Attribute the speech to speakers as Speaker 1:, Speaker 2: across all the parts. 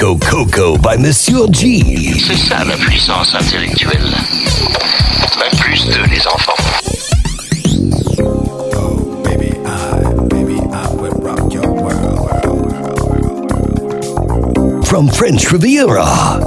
Speaker 1: Disco Coco by Monsieur G.
Speaker 2: C'est ça la puissance intellectuelle. Pas plus de les enfants.
Speaker 1: From French Riviera.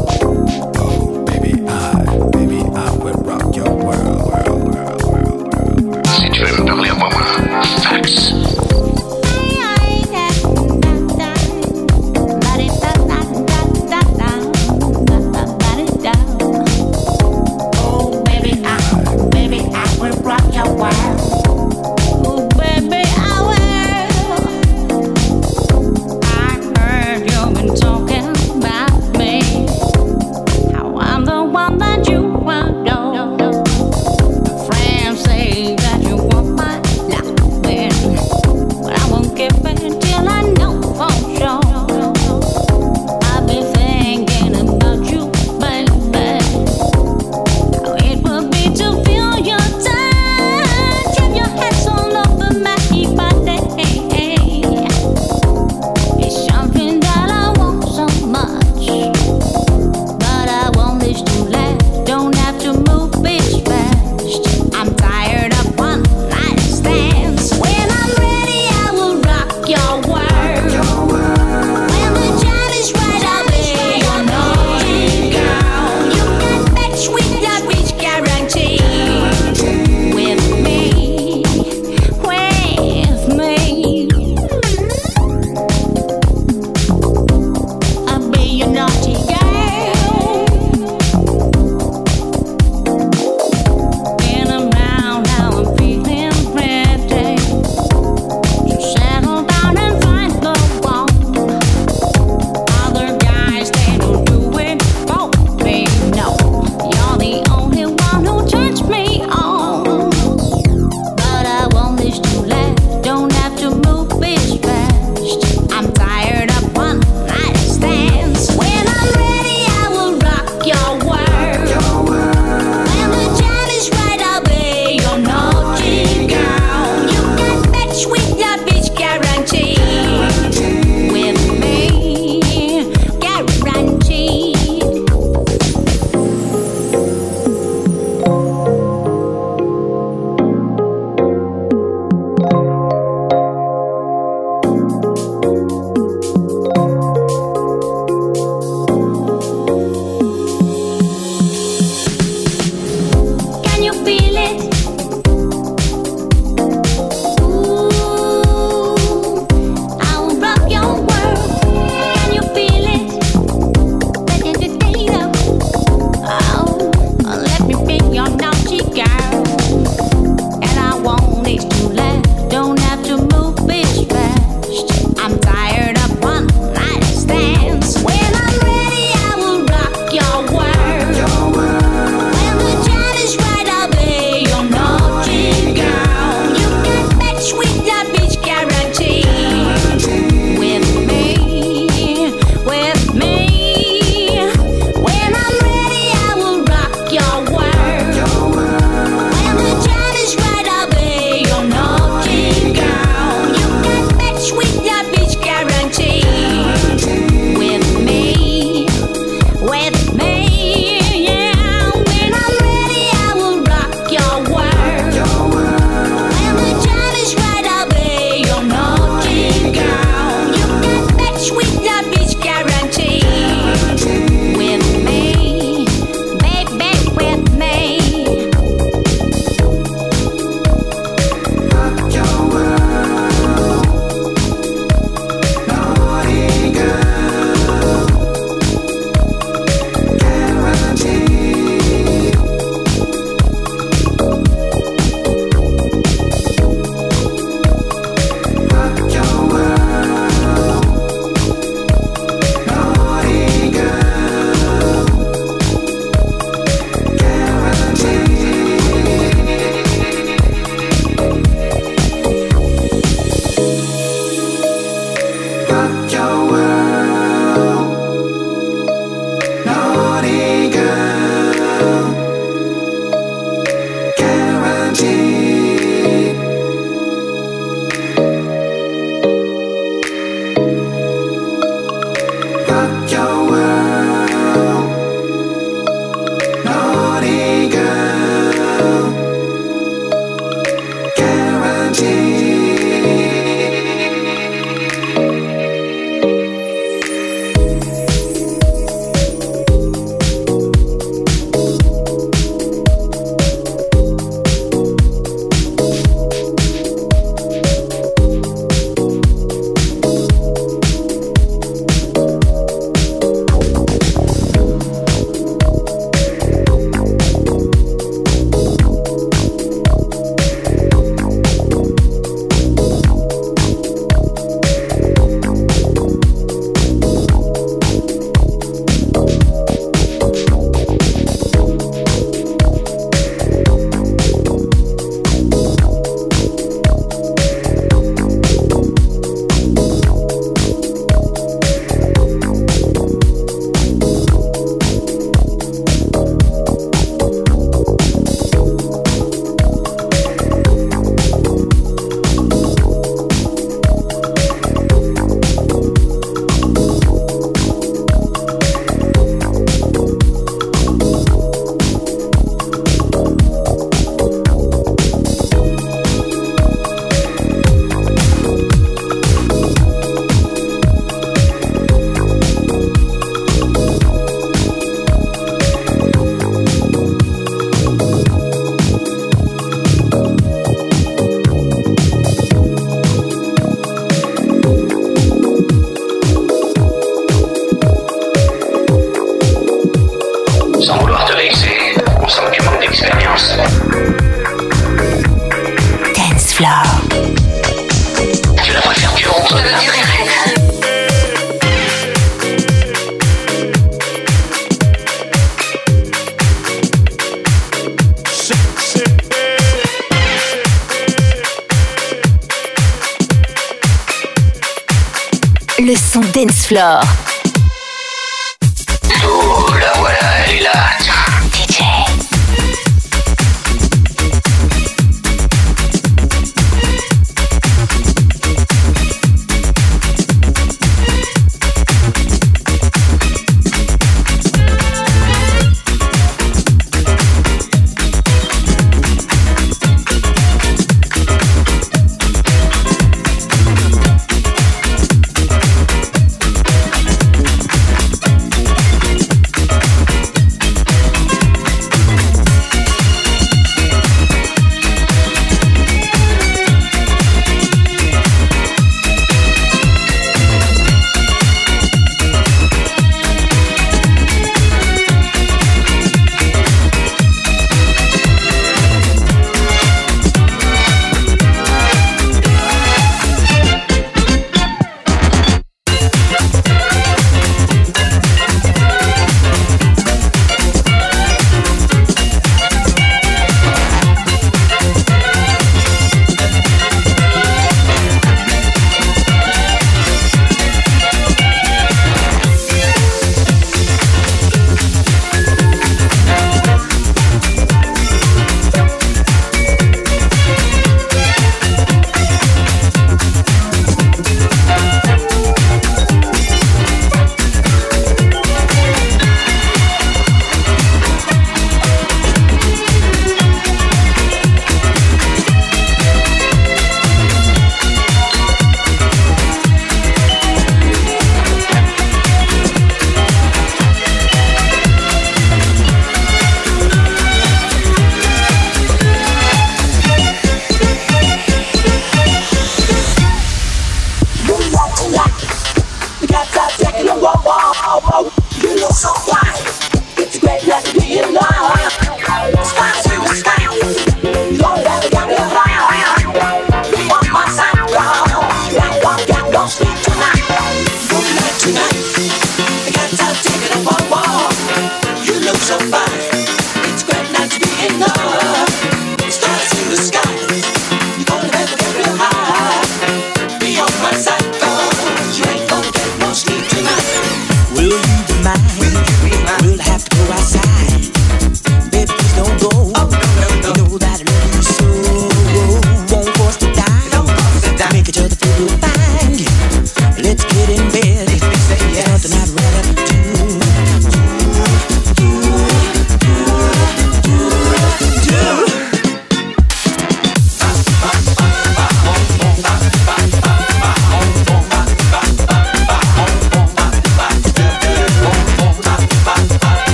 Speaker 3: Dance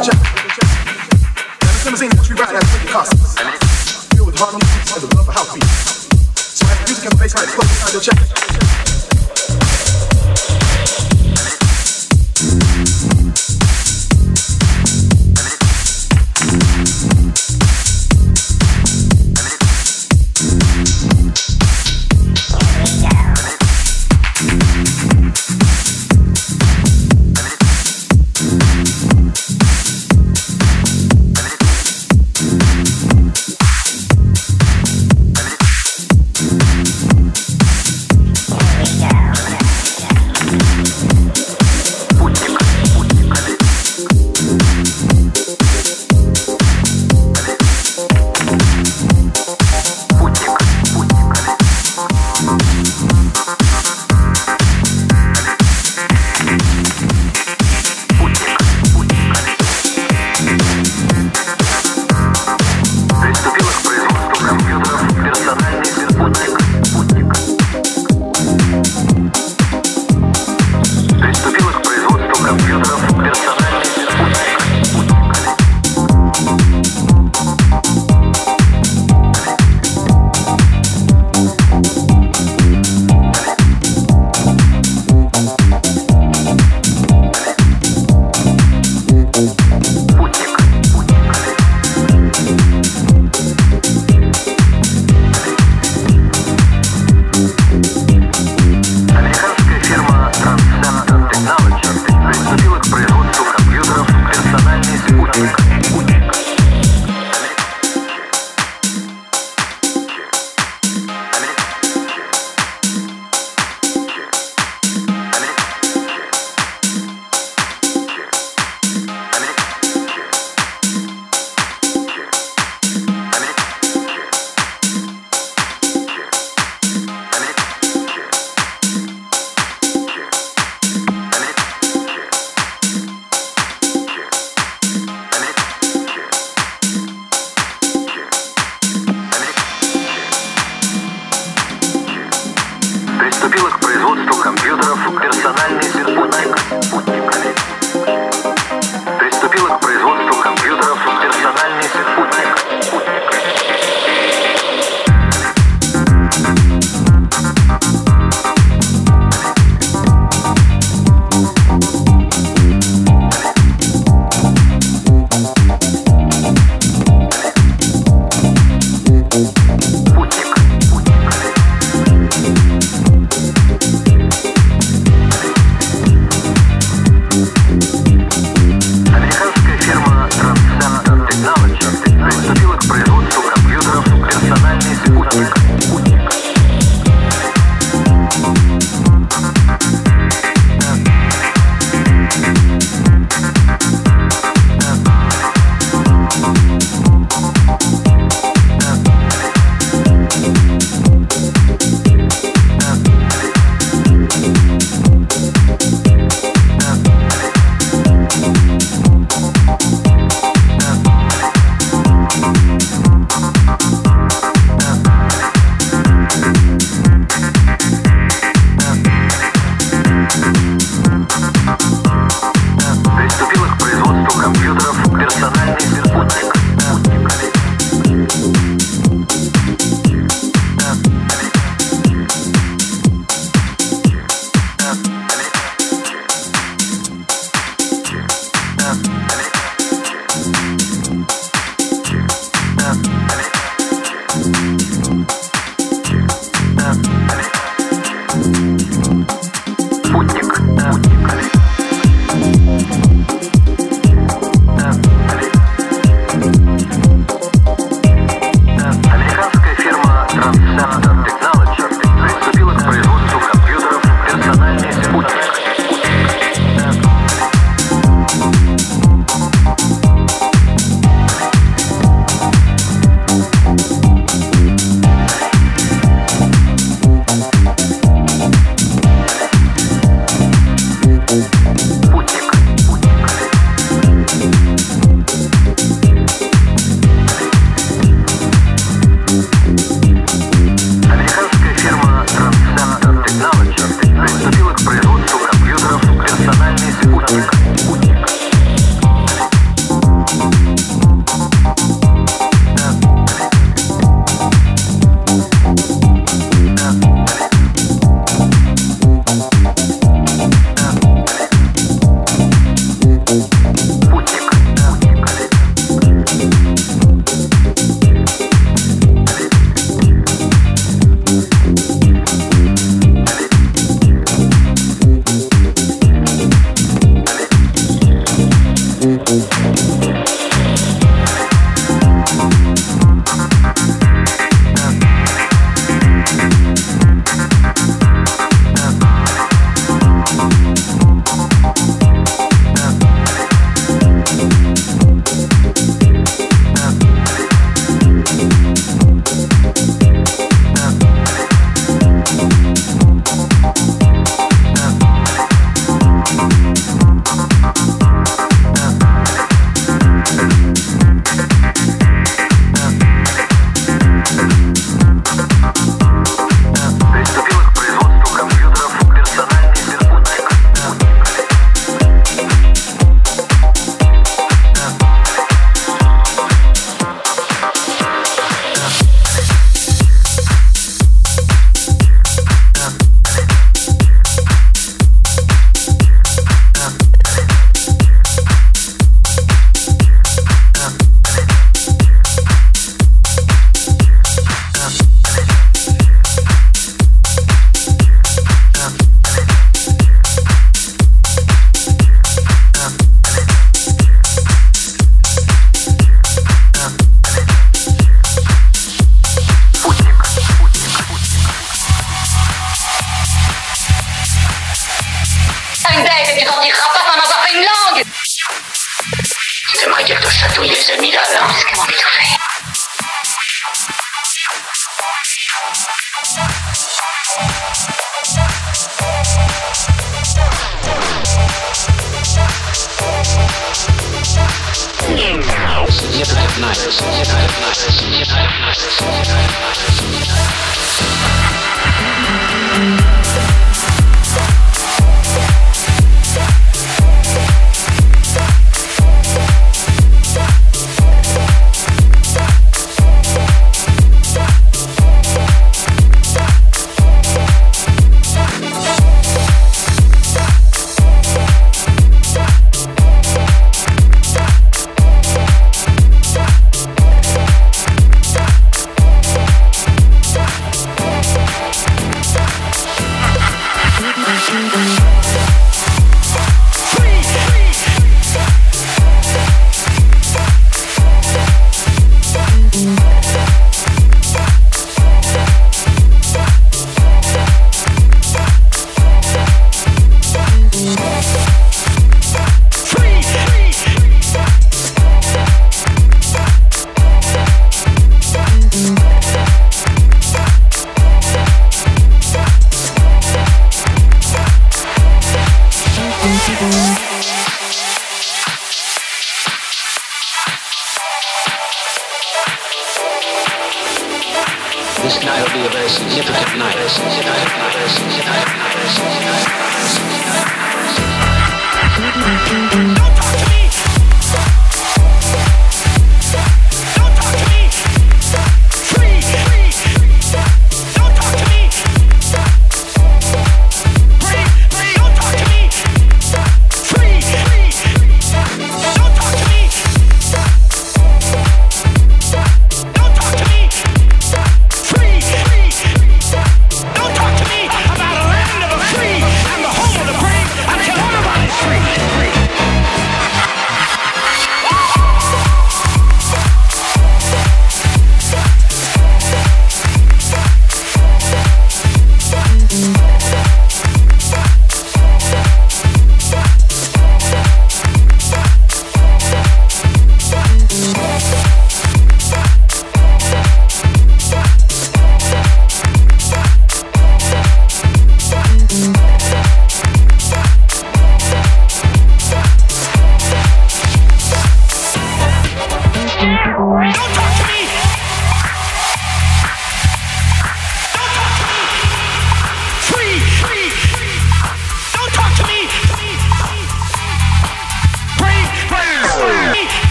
Speaker 2: still
Speaker 3: check. Never seen a scene that you ride as quick
Speaker 4: costs. Filled with Harlem beats and the love for house beats. So as the music and the bass line explode,
Speaker 5: I still check.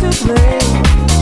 Speaker 5: to
Speaker 6: play.